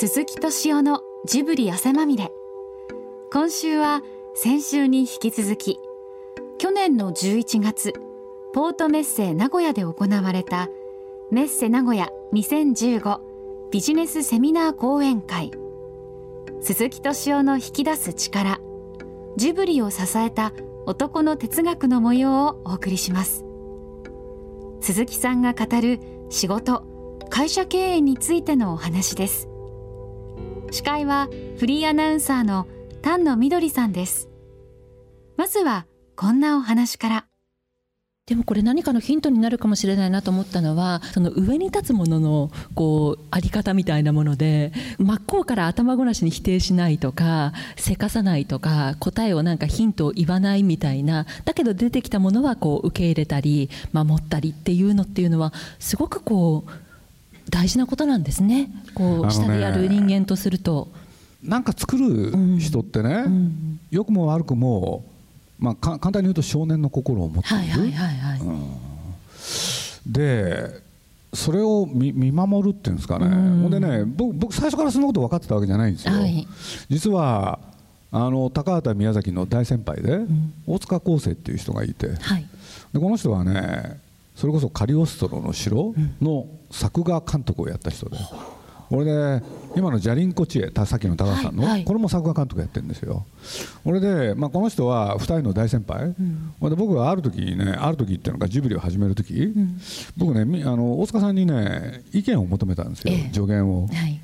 鈴木敏夫のジブリ汗まみれ。今週は先週に引き続き去年の11月ポートメッセ名古屋で行われたメッセ名古屋2015ビジネスセミナー講演会。鈴木敏夫の引き出す力ジブリを支えた男の哲学の模様をお送りします。鈴木さんが語る仕事会社経営についてのお話です。司会はフリーアナウンサーの丹野みどりさんです。まずはこんなお話から。でもこれ何かのヒントになるかもしれないなと思ったのはその上に立つもののこうあり方みたいなもので真っ向から頭ごなしに否定しないとかせかさないとか答えをなんかヒントを言わないみたいなだけど出てきたものはこう受け入れたり守ったりっていうのっていうのはすごくこう大事なことなんですね。こう下でやる人間とすると。なんか作る人ってね、うん、良くも悪くもまあ、簡単に言うと少年の心を持っているでそれを見見守るっていうんですかね、ほんでね僕僕最初からそんなこと分かってたわけじゃないんですよ、はい、実はあの高畑宮崎の大先輩で、うん、大塚康生っていう人がいて、はい、でこの人はねそれこそカリオストロの城の作画監督をやった人で。うん俺で今のジャリンコ知恵さっきの高橋さんの、これも作画監督やってるんですよ。俺で、まあ、この人は2人の大先輩、うん、で僕がある時ねある時っていうのがジブリを始める時、うん、僕ねあの大塚さんにね意見を求めたんですよ、え助言を、はい、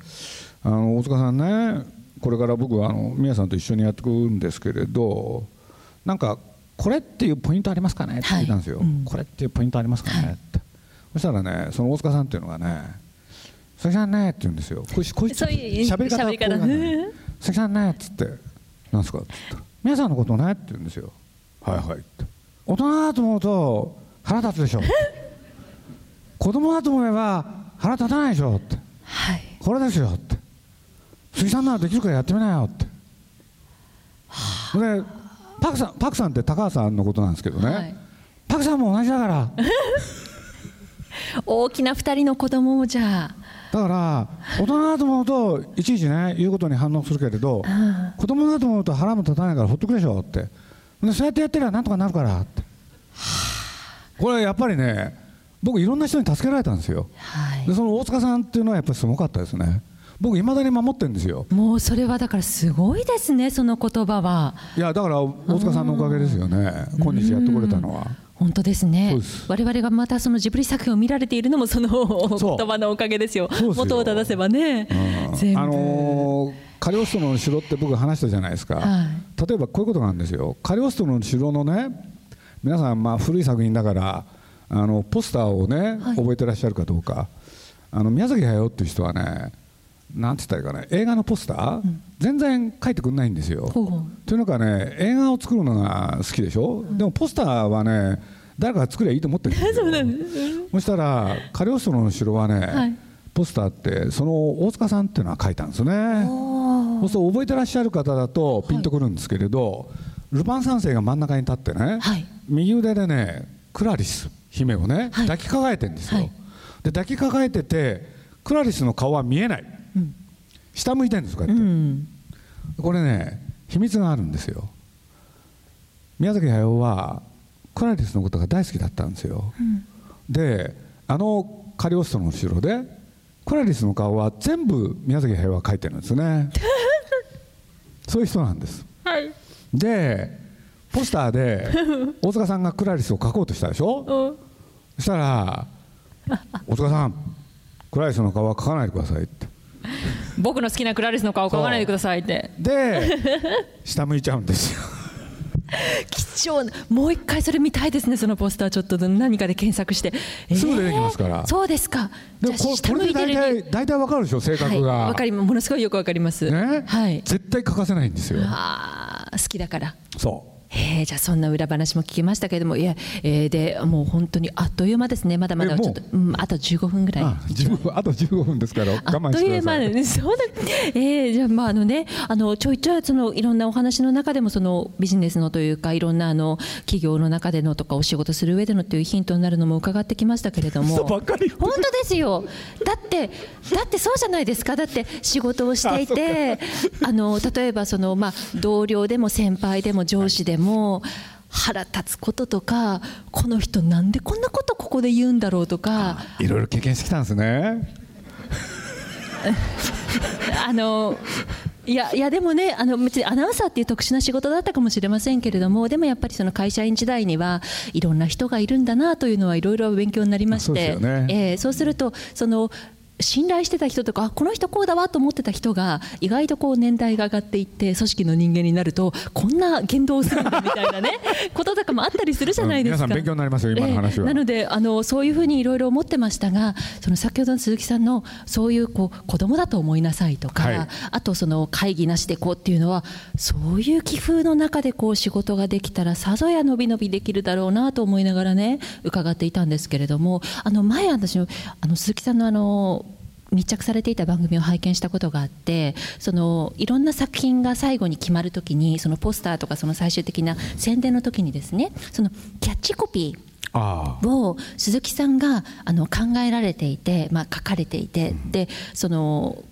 あの大塚さんねこれから僕はあの宮さんと一緒にやっていくんですけれどなんかこれっていうポイントありますかね？って聞いたんですよ、はいうん、これっていうポイントありますかね？って、そしたらねその大塚さんっていうのがね「佐々木さんね」って言うんですよ。こいこいつ喋り方がこうなんね「佐々木さんね」っつって「なんすか?」っつったら「皆さんのことね」って言うんですよ「はいはい」って大人だと思うと腹立つでしょ 子供だと思えば腹立たないでしょって、はい、これですよって鈴木さんならできるからやってみなよって。でパクさんパクさんって高橋さんのことなんですけどね、はい、パクさんも同じだから。大きな2人の子供もじゃあ。だから大人だと思うといちいちね言うことに反応するけれど子供だと思うと腹も立たないからほっとくでしょって。でそうやってやってりゃなんとかなるからって。これやっぱりね僕いろんな人に助けられたんですよ、はい、でその大塚さんっていうのはやっぱりすごかったですね僕いまだに守ってるんですよ。もうそれはだからすごいですねその言葉は。いやだから大塚さんのおかげですよね。今日やってこれたのは。本当ですね。我々がまたそのジブリ作品を見られているのもその言葉のおかげですよ。元を正せばね、うん、あのー、カリオストロの城って僕話したじゃないですか、はい、例えばこういうことなんですよ。カリオストロの城のね皆さんまあ古い作品だからあのポスターをね、はい、覚えてらっしゃるかどうか。あの宮崎駿っていう人はねなんて言ったらいいかね映画のポスター、うん、全然書いてくれないんですよ。というのかね映画を作るのが好きでしょ、うん、でもポスターはね誰かが作りゃいいと思ってるんですよ。そしたらカリオストロの城はね、はい、ポスターってその大塚さんっていうのは書いたんですね。そう覚えてらっしゃる方だとピンとくるんですけれど、はい、ルパン三世が真ん中に立ってね、はい、右腕でねクラリス姫をね、抱きかかえてるんですよ、で抱きかかえててクラリスの顔は見えない下向いてるんですこうやって、うん、これね秘密があるんですよ。宮崎駿はクラリスのことが大好きだったんですよ、うん、であのカリオストロの城でクラリスの顔は全部宮崎駿は描いてるんですね。そういう人なんです、はい、でポスターで 大塚さんがクラリスを描こうとしたでしょ、そしたら「大塚さんクラリスの顔は描かないでください」って僕の好きなクラリスの顔を描かないでくださいって。で下向いちゃうんですよ。貴重なもう一回それ見たいですねそのポスターちょっと何かで検索して、えー、すぐ出てきますから。そうですか。でもこれで大体大体わかるでしょ性格が、はい、かりものすごいよくわかります、ね、はい、絶対欠かせないんですよ。あ好きだから。そうえー、じゃあそんな裏話も聞きましたけれどもいや、えー、でもう本当にあっという間ですね。まだまだちょっと、うん、あと15分ぐらい。ああと15分ですから我慢してください。あっという間でそうだ、えー、じゃあまああのねあのちょいちょいそのいろんなお話の中でもそのビジネスのというかいろんなあの企業の中でのとかお仕事する上でのというヒントになるのも伺ってきましたけれども。本当ですよだってだって そうじゃないですかだって仕事をしていてあの例えばそのまあ同僚でも先輩でも上司でも、腹立つこととかこの人なんでこんなことここで言うんだろうとか。いろいろ経験してきたんですね。あのいやいやでもねあの別にアナウンサーっていう特殊な仕事だったかもしれませんけれどもでもやっぱりその会社員時代にはいろんな人がいるんだなというのはいろいろ勉強になりまして、ね。えー、そうするとその信頼してた人とかこの人こうだわと思ってた人が意外とこう年代が上がっていって組織の人間になるとこんな言動をするんだみたいなね こととかもあったりするじゃないですか。皆さん勉強になりますよ今の話は。えー、なのであのそういうふうにいろいろ思ってましたがその先ほどの鈴木さんのそういうこう子供だと思いなさいとか、はい、あとその会議なしでこうっていうのはそういう気風の中でこう仕事ができたらさぞや伸び伸びできるだろうなと思いながらね伺っていたんですけれどもあの前私あの鈴木さんのあの密着されていた番組を拝見したことがあってそのいろんな作品が最後に決まるときにそのポスターとかその最終的な宣伝の時にですねそのキャッチコピーを鈴木さんがあの考えられていて、まあ、書かれていて、でその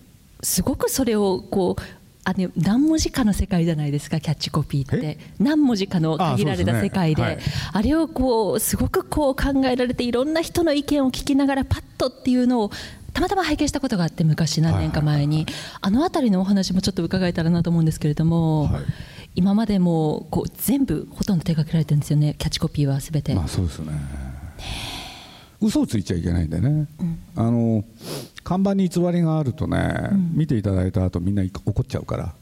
すごくそれをこうあの何文字かの世界じゃないですかキャッチコピーって。何文字かの限られた世界で。あ、ね。はい、あれをこうすごくこう考えられていろんな人の意見を聞きながらパッとっていうのをたまたま拝見したことがあって昔何年か前に、あの辺りのお話もちょっと伺えたらなと思うんですけれども、はい、今までもこう全部ほとんど手掛けられてるんですよね。キャッチコピーはすべて。まあそうですね。嘘をついちゃいけないんでね、うん、あの看板に偽りがあるとね、うん、見ていただいた後みんな怒っちゃうから。だか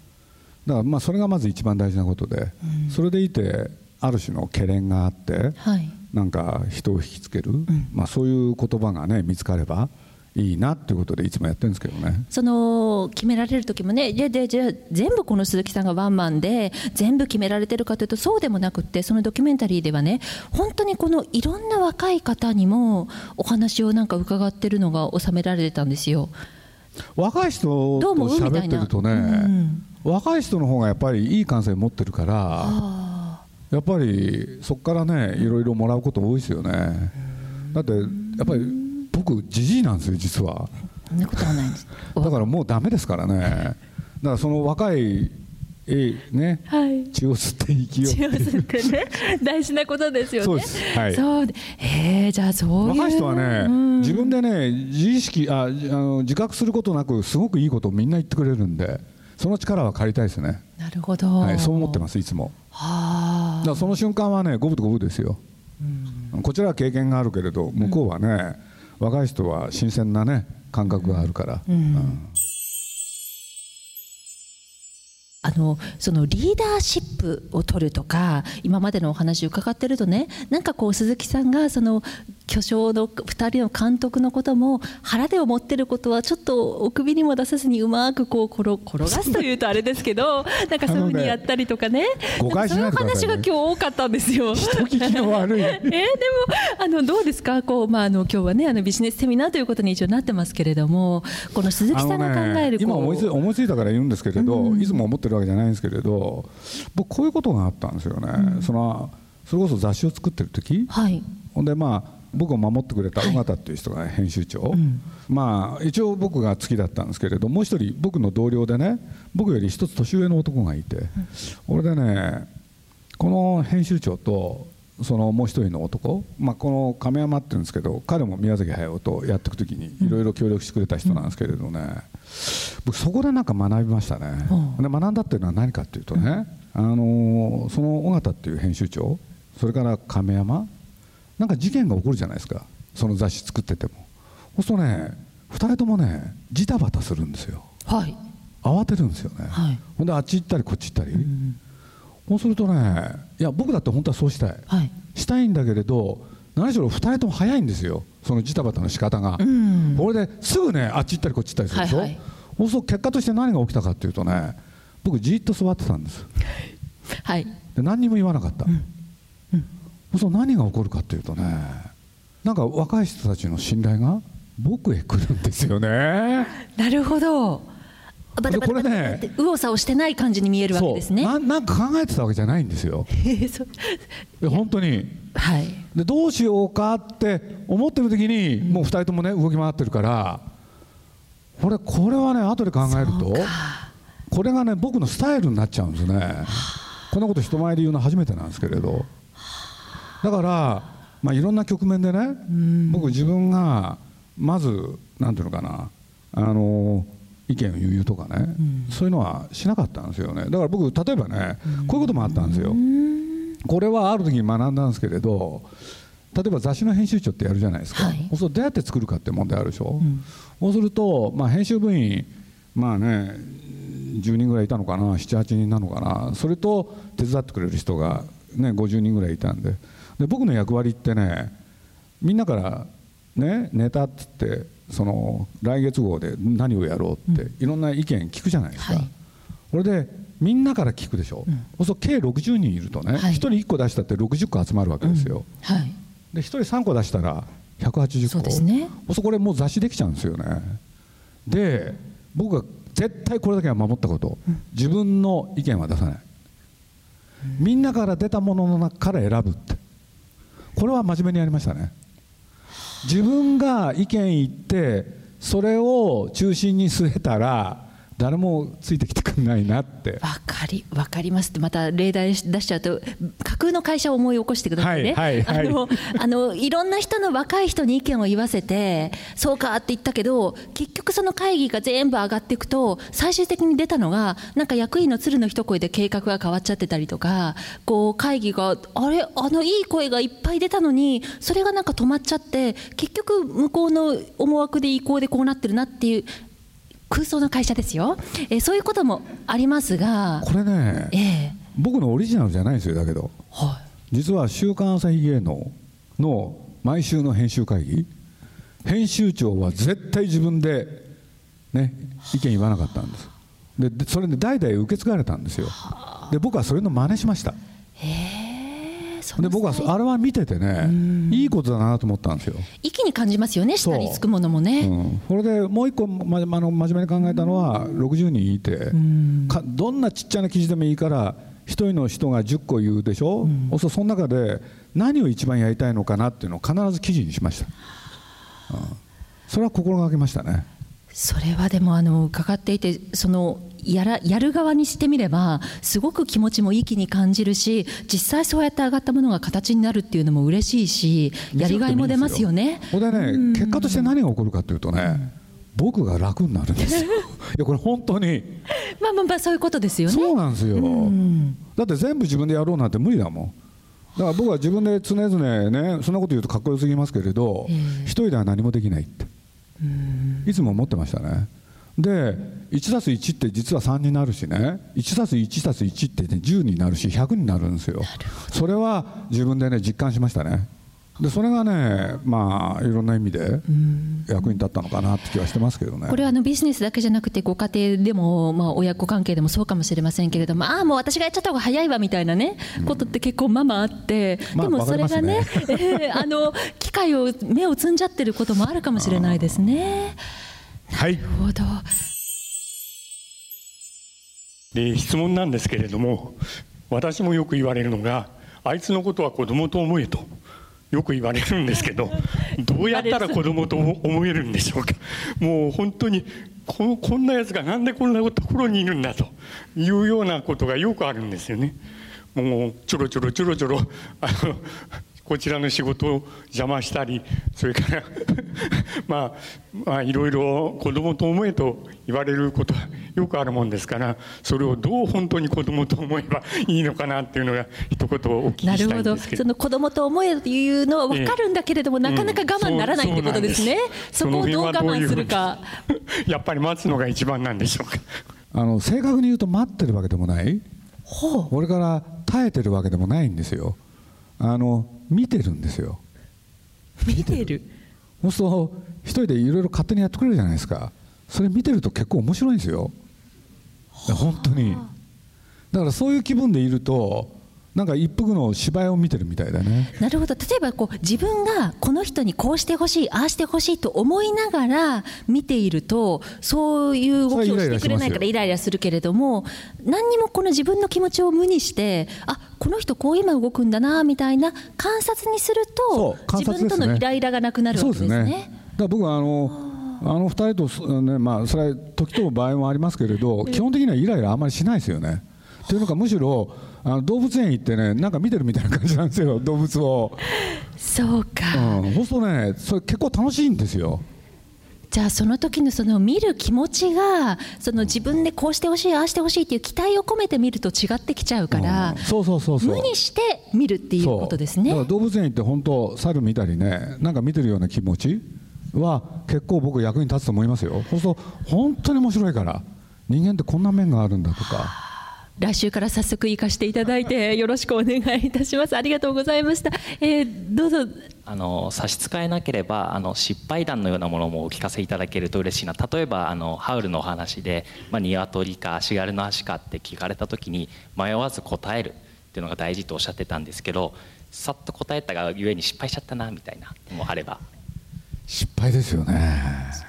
らまあそれがまず一番大事なことで、うん、それでいてある種の懸念があって、はい、なんか人を引きつける、まあ、そういう言葉がね見つかればいいなっていうことでいつもやってるんですけどねその決められる時もねじゃでじゃ全部この鈴木さんがワンマンで全部決められてるかというとそうでもなくってそのドキュメンタリーではね本当にこのいろんな若い方にもお話をなんか伺ってるのが収められてたんですよ。若い人と喋ってるとね、うん、若い人の方がやっぱりいい感性持ってるから、やっぱりそこからねいろいろもらうこと多いですよね。だってやっぱり僕じじいなんですよ実はそんなことはないです だからもうだめですからねだからその若いえね、はい、血を吸って息を血を吸ってね 大事なことですよね。そうです。はい。そうえー、じゃあそう若い人はね、うん、自分でね自意識ああの自覚することなくすごくいいことをみんな言ってくれるんで、その力は借りたいですね。なるほど。はい、そう思ってますいつも。はあ。だからその瞬間はね五分と五分ですよ。うん、こちらは経験があるけれど向こうはね。うん若い人は新鮮なね感覚があるから。うんうんあのそのリーダーシップを取るとか今までのお話を伺ってるとねなんかこう鈴木さんがその巨匠の2人の監督のことも腹で思ってることはちょっとお首にも出さずにうまくこう転転がすというとあれですけど なんかそういうふうにやったりとかね。誤解そういう話が今日多かったんですよ。人聞きの悪い。えー、でもあのどうですか？こう、まあ、あの今日はねあのビジネスセミナーということに一応なってますけれどもこの鈴木さんが考える、ね、今思いつ思いついたから言うんですけれど、うん、いつも思ってるわけじゃないんですけれど僕こういうことがあったんですよね。うん、そのそれこそ雑誌を作ってる時、はい、ほんでまあ僕を守ってくれた尾形っていう人が編集長、はいうん、まあ一応僕が好きだったんですけれどもう一人僕の同僚でね僕より一つ年上の男がいて、うん、俺でねこの編集長とそのもう一人の男、まあ、この亀山って言うんですけど彼も宮崎駿とやっていく時にいろいろ協力してくれた人なんですけれどね、僕そこでなんか学びましたね、で学んだっていうのは何かっていうとね、あのその尾形っていう編集長それから亀山なんか事件が起こるじゃないですか。その雑誌作ってても。そうするとね2人ともねジタバタするんですよ、はい、慌てるんですよね、はい、ほんであっち行ったりこっち行ったり、うん、そうするとねいや僕だって本当はそうしたい、はい、したいんだけれど何しろ2人とも早いんですよ。そのジタバタの仕方が、うん、これですぐねあっち行ったりこっち行ったりするでしょ、はいはい、そうすると結果として何が起きたかっていうとね僕じっと座ってたんです。はい。で何にも言わなかった、うんうん、そう何が起こるかっていうとねなんか若い人たちの信頼が僕へ来るんですよね。なるほど。バタバタこれね右往左往してない感じに見えるわけですね。ななんか考えてたわけじゃないんですよ。本当に、はい、でどうしようかって思ってる時に、もう2人ともね動き回ってるからこれこれはね後で考えるとこれがね僕のスタイルになっちゃうんですね。こんなこと人前で言うのは初めてなんですけれどだから、まあ、いろんな局面でね僕自分がまずなんていうのかなあの意見を言うとかね、そういうのはしなかったんですよね。だから僕例えばねこういうこともあったんですよ。これはある時に学んだんですけれど例えば雑誌の編集長ってやるじゃないですか、はい、そうどうやって作るかって問題あるでしょ、うん、そうすると、まあ、編集部員まあね10人ぐらいいたのかな78人なのかな。それと手伝ってくれる人が、ね、50人ぐらいいたんでで僕の役割ってねみんなからねネタっつってその来月号で何をやろうって、いろんな意見聞くじゃないですか、はい、これでみんなから聞くでしょ、うん、そうすると計60人いるとね、はい、1人1個出したって60個集まるわけですよ、うん、はい、で1人3個出したら180個。そうですね。これもう雑誌できちゃうんですよね。で僕が絶対これだけは守ったこと、うん、自分の意見は出さない、みんなから出たものの中から選ぶってこれは真面目にやりましたね。自分が意見言ってそれを中心に据えたら誰もついてきてくれないなって。わかりわかりますって。また例題出しちゃうと架空の会社を思い起こしてくださいね、はいはいはい、あのあのいろんな人の若い人に意見を言わせてそうかって言ったけど結局その会議が全部上がっていくと最終的に出たのがなんか役員の鶴の一声で計画が変わっちゃってたりとかこう会議があれ？あのいい声がいっぱい出たのにそれがなんか止まっちゃって結局向こうの思惑で意向でこうなってるなっていう空想の会社ですよ、えー、そういうこともありますが。これね、えー、僕のオリジナルじゃないんですよだけど、はい、実は「週刊朝日芸能」の毎週の編集会議編集長は絶対自分で、ね、意見言わなかったんです。でそれで代々受け継がれたんですよ。で僕はそれの真似しました。へえで僕はあれは見ててねいいことだなと思ったんですよ。一気に感じますよね下につくものもね、うん、それでもう一個、ま、あの真面目に考えたのは60人いてどんなちっちゃな記事でもいいから1人の人が10個言うでしょ、うん、そその中で何を一番やりたいのかなっていうのを必ず記事にしました、うん、それは心がけましたねそれはでもあの伺っていてそのやらやる側にしてみればすごく気持ちもいい気に感じるし実際そうやって上がったものが形になるっていうのも嬉しいしやりがいも出ますよね。これね、結果として何が起こるかというとね、僕が楽になるんですよ。いやこれ本当に。まあまあまあそういうことですよね。そうなんですよ。だって全部自分でやろうなんて無理だもん。だから僕は自分で常々ねそんなこと言うとかっこよすぎますけれど、一人では何もできないっていつも思ってましたね。で1たす1って実は3になるしね。1たす1たす1って、ね、10になるし100になるんですよ。それは自分でね実感しましたねでそれがねまあいろんな意味で役に立ったのかなって気はしてますけどね。これはあのビジネスだけじゃなくてご家庭でも、まあ、親子関係でもそうかもしれませんけれどもああもう私がやっちゃった方が早いわみたいなね、うん、ことって結構ままあって、でもそれがねね。あの機会を目を摘んじゃってることもあるかもしれないですね。はい、なるほど。で質問なんですけれども私もよく言われるのがあいつのことは子供と思えとよく言われるんですけどどうやったら子供と思えるんでしょうかもう本当にここんなやつがなんでこんなところにいるんだというようなことがよくあるんですよね。もうちょろちょろちょろちょろあのこちらの仕事を邪魔したりそれから まあ、まあいろいろ子供と思えと言われることはよくあるもんですからそれをどう本当に子供と思えば いいのかなっていうのが一言お聞きしたいんですけど。なるほど。その子供と思えというのは分かるんだけれども、えなかなか我慢ならないってことですね、そこをどう我慢するか。やっぱり待つのが一番なんでしょうか。あの正確に言うと待ってるわけでもない。これから耐えてるわけでもないんですよ。あの見てるんですよ。見てる？そうすると一人でいろいろ勝手にやってくれるじゃないですか。それ見てると結構面白いんですよ。本当に。だからそういう気分でいるとなんか一服の芝居を見てるみたいだね。なるほど。例えばこう自分がこの人にこうしてほしいああしてほしいと思いながら見ているとそういう動きをしてくれないからイライラするけれども何にもこの自分の気持ちを無にしてあこの人こう今動くんだなみたいな観察にすると、ね、自分とのイライラがなくなるわけですね。すね。だ僕はあのあの2人と、ねまあ、それは時と場合もありますけれど、基本的にはイライラあんまりしないですよね。というのかむしろあの動物園行ってねなんか見てるみたいな感じなんですよ 動物を。そうか、うん、そうするとねそれ結構楽しいんですよ。じゃあその時のその見る気持ちがその自分でこうしてほしいああしてほしいっていう期待を込めて見ると違ってきちゃうから、うん、そうそうそうそう。無にして見るっていうことですね。だから動物園行って本当猿見たりねなんか見てるような気持ちは結構僕役に立つと思いますよ。そうすると本当に面白いから。人間ってこんな面があるんだとか来週から早速行かせていただいて よろしくお願いいたします。ありがとうございました、えー、どうぞ。あの差し支えなければあの失敗談のようなものもお聞かせいただけると嬉しいな。例えばあのハウルのお話で、まあ、鶏か足軽の足かって聞かれた時に迷わず答えるっていうのが大事とおっしゃってたんですけどさっと答えたがゆえに失敗しちゃったなみたいなもあれば。失敗ですよね。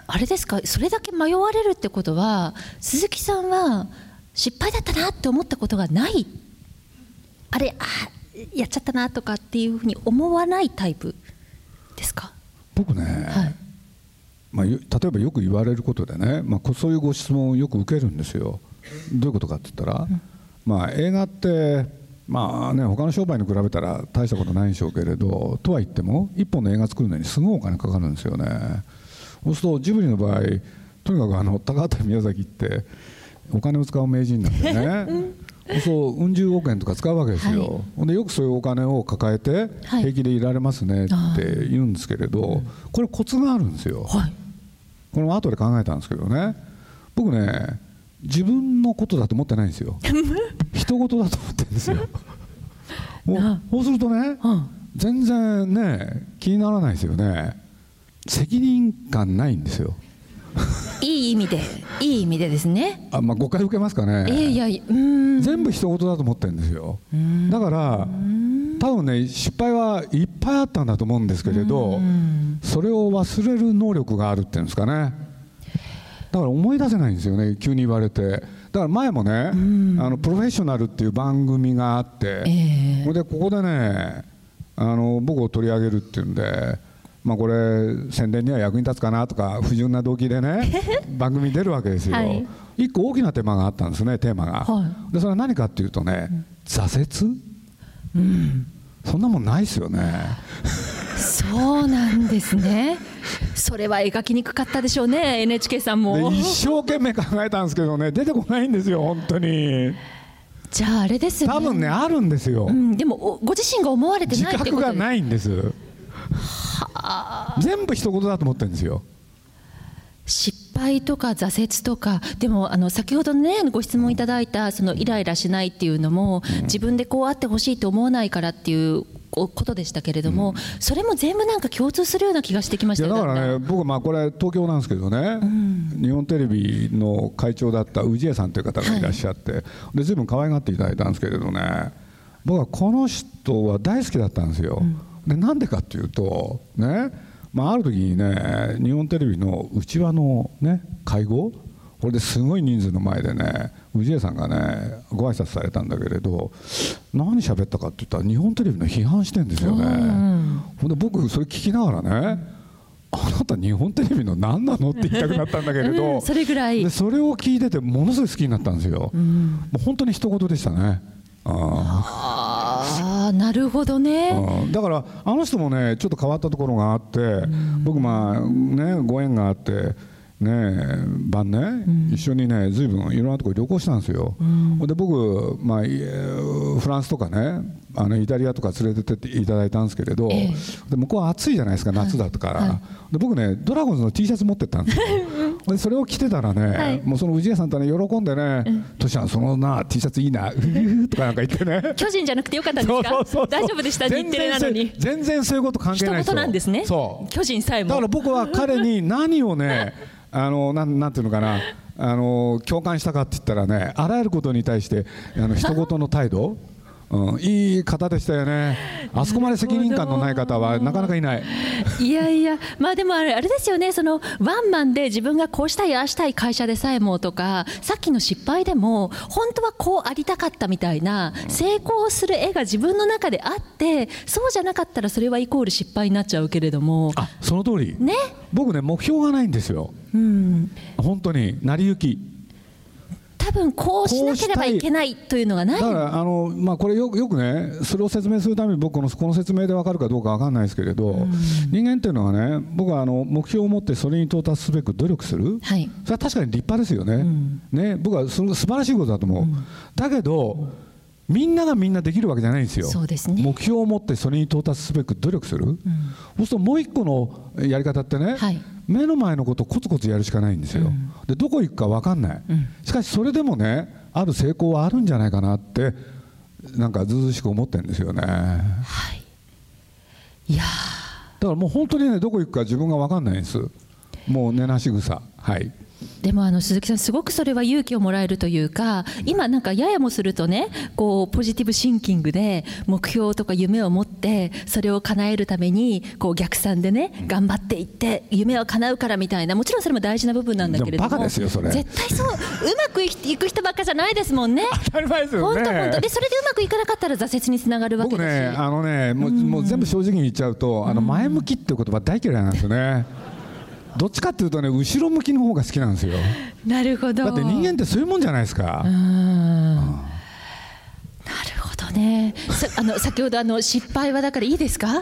あれですか？それだけ迷われるってことは鈴木さんは失敗だったなって思ったことがない。あれあやっちゃったなとかっていうふうに思わないタイプですか？僕ね、はい、まあ、例えばよく言われることでね、まあ、そういうご質問をよく受けるんですよ。どういうことかって言ったら、うん、まあ、映画ってまあね他の商売に比べたら大したことないんでしょうけれどとは言っても1本の映画作るのにすごいお金かかるんですよね。そうするとジブリの場合とにかくあの高畑宮崎ってお金を使う名人なんでね、うん、そううん十億円とか使うわけですよ、はい、でよくそういうお金を抱えて平気でいられますねって言うんですけれど、はい、これコツがあるんですよ、はい、これも後で考えたんですけどね。僕ね自分のことだと思ってないんですよ。人事だと思ってるんですよ。そうするとね、全然ね気にならないですよね。責任感ないんですよいい意味でいい意味でですね。あ、まあ、誤解受けますかね。いやいや全部人事だと思ってるんですよ。だから多分ね失敗はいっぱいあったんだと思うんですけれどそれを忘れる能力があるっていうんですかね。だから思い出せないんですよね急に言われて。だから前もねあのプロフェッショナルっていう番組があって、えー、でここでねあの僕を取り上げるっていうんでまあ、これ宣伝には役に立つかなとか不純な動機でね 番組に出るわけですよ、はい、一個大きなテーマがあったんですねテーマが、はい、でそれは何かっていうとね、うん、挫折、うん、そんなもんないですよね。そうなんですね。それは描きにくかったでしょうね NHK さんも。一生懸命考えたんですけどね出てこないんですよ本当に。じゃああれですよ、ね、多分ねあるんですよ、うん、でもご自身が思われてない自覚がないんです全部一言だと思ってるんですよ。失敗とか挫折とか。でもあの先ほどねご質問いただいたそのイライラしないっていうのも、自分でこうあってほしいと思わないからっていうことでしたけれども、うん、それも全部なんか共通するような気がしてきましただからね僕まあこれ東京なんですけどね、うん、日本テレビの会長だった氏家さんという方がいらっしゃって、はい、で随分可愛がっていただいたんですけれどね僕はこの人は大好きだったんですよ。うんでなんでかっていうとね、まあ、ある時にね日本テレビの内輪の、ね、会合これですごい人数の前でね氏家さんがねご挨拶されたんだけれど何喋ったかって言ったら日本テレビの批判してんですよね。ほんで僕それ聞きながらねあなた日本テレビの何なのって言いたくなったんだけれど、うん、それぐらい。でそれを聞いててものすごい好きになったんですよ、うん、もう本当に一言でしたね。ああなるほどね。だからあの人もねちょっと変わったところがあって僕まあねご縁があってね晩ね、うん、一緒にねずいぶんいろんなところ旅行したんですよ、うん、で僕、まあ、フランスとかねあのイタリアとか連れてっていただいたんですけれど、えー、で向こうは暑いじゃないですか夏だったから、はい、で僕ねドラゴンズの T シャツ持ってったんですよ でそれを着てたらね、はい、もうその氏家さんとね喜んでね「トシちゃんそのな T シャツいいな」とかなんか言ってね。巨人じゃなくてよかったんですか？大丈夫でした日テレなのに。全然そういうこと関係ないですよ。なんですね。そう。巨人さえも。だから僕は彼に何をね あのなんなんていうのかな。あの共感したかって言ったらねあらゆることに対してあの人事の態度うん、いい方でしたよね、あそこまで責任感のない方はなかなかいない。いやいや、まあでもあれあれですよね、そのワンマンで自分がこうしたい、ああしたい会社でさえもとか、さっきの失敗でも、本当はこうありたかったみたいな、成功する絵が自分の中であって、そうじゃなかったらそれはイコール失敗になっちゃうけれども、あその通り、ね、僕ね、目標がないんですよ、うん、本当に、成り行き。多分こうしなければいけないというのがない。だからあの、まあ、これよくよくねそれを説明するために僕このこの説明で分かるかどうか分かんないですけれど、うん、人間っていうのはね僕はあの目標を持ってそれに到達すべく努力する、はい、それは確かに立派ですよね。うん、ね僕はその素晴らしいことだと思う、うん、だけどみんながみんなできるわけじゃないんですよ、ね、目標を持ってそれに到達すべく努力する、うん、そうするともう一個のやり方ってね、はい、目の前のことをコツコツやるしかないんですよ、うん、でどこ行くか分かんない、うん、しかしそれでもねある成功はあるんじゃないかなってなんかずうずしく思ってるんですよね。はい、いやだからもう本当にねどこ行くか自分が分かんないんです。もう寝なし草。はいでもあの鈴木さん、すごくそれは勇気をもらえるというか、今、なんかややもするとね、こうポジティブシンキングで、目標とか夢を持って、それを叶えるために、こう逆算でね、頑張っていって、夢は叶うからみたいな、もちろんそれも大事な部分なんだけれども、絶対そう、うまくいく人ばっかじゃないですもんね、当たり前ですよね。本当本当。でそれでうまくいかなかったら挫折につながるわけだし。僕ね、あのね、もう,、もう全部正直に言っちゃうと、あの前向きっていう言葉大嫌いなんですよね。どっちかっていうとね後ろ向きの方が好きなんですよ。なるほど。だって人間ってそういうもんじゃないですか。なるほどね。あの先ほどあの失敗はだからいいですか？な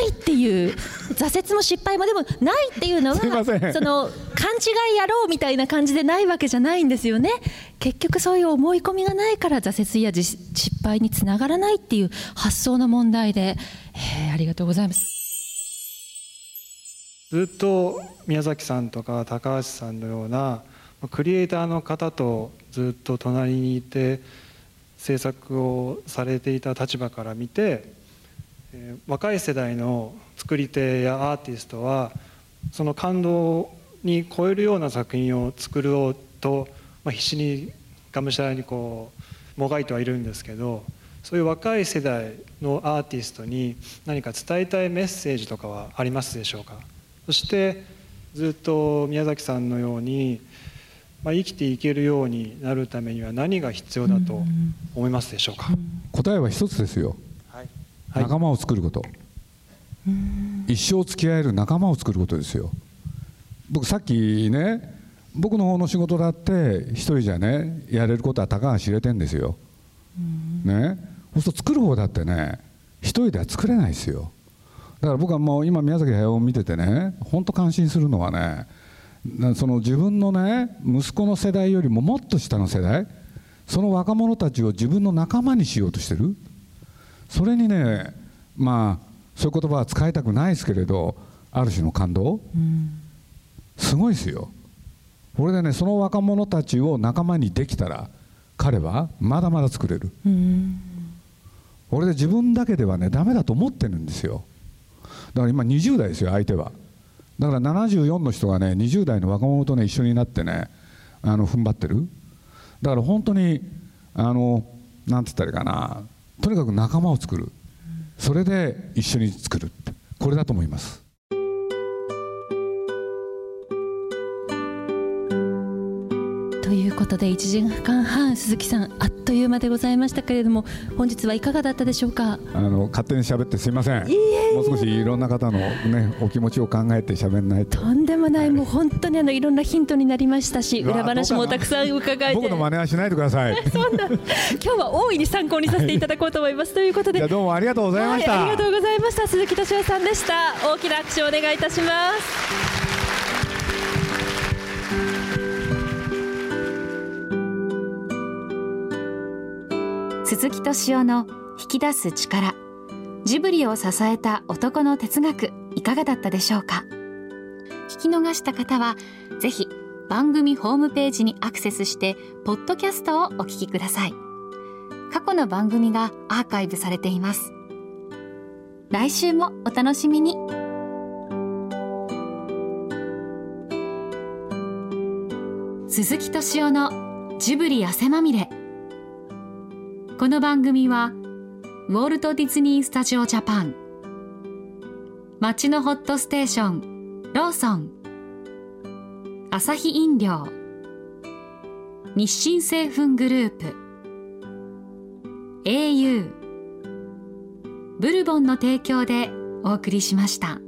いっていう挫折も失敗もでもないっていうのはその勘違いやろうみたいな感じでないわけじゃないんですよね。結局そういう思い込みがないから挫折や失敗につながらないっていう発想の問題で、えー、ありがとうございますずっと宮崎さんとか高橋さんのようなクリエイターの方とずっと隣にいて制作をされていた立場から見て若い世代の作り手やアーティストはその感動に超えるような作品を作ろうと、まあ、必死にがむしゃらにこうもがいてはいるんですけどそういう若い世代のアーティストに何か伝えたいメッセージとかはありますでしょうか？そしてずっと宮崎さんのように、まあ、生きていけるようになるためには何が必要だと思いますでしょうか、答えは一つですよ、はい、仲間を作ること、一生付き合える仲間を作ることですよ。僕さっきね僕の方の仕事だって一人じゃねやれることはたかが知れてんですよ、ね。そうすると作る方だってね一人では作れないですよだから僕はもう今宮崎駿を見ててね本当感心するのはねその自分のね息子の世代よりももっと下の世代その若者たちを自分の仲間にしようとしてる。それにねまあそういう言葉は使いたくないですけれどある種の感動、うん、すごいですよ。これでねその若者たちを仲間にできたら彼はまだまだ作れる、うん、俺で自分だけではねダメだと思ってるんですよだから今20代ですよ相手は。だから74の人がね20代の若者とね一緒になってねあの踏ん張ってる。だから本当にあのなんて言ったらいいかな。とにかく仲間を作る。それで一緒に作るこれだと思います。ということで1時間半鈴木さんあっという間でございましたけれども本日はいかがだったでしょうか？あの勝手に喋ってすいません。もう少しいろんな方のねお気持ちを考えて喋んないと。とんでもない。もう本当にあのいろんなヒントになりましたし裏話もたくさん伺えて。僕の真似はしないでください。そんな今日は大いに参考にさせていただこうと思いますということで。どうもありがとうございました、はい、ありがとうございました。鈴木敏夫さんでした。大きな拍手をお願いいたします鈴木敏夫の引き出す力。ジブリを支えた男の哲学いかがだったでしょうか？聞き逃した方はぜひ番組ホームページにアクセスしてポッドキャストをお聞きください。過去の番組がアーカイブされています。来週もお楽しみに。鈴木敏夫のジブリ汗まみれ。この番組はウォルト・ディズニー・スタジオ・ジャパン。街のホットステーションローソン。アサヒ飲料。日清製粉グループ。au ブルボンの提供でお送りしました。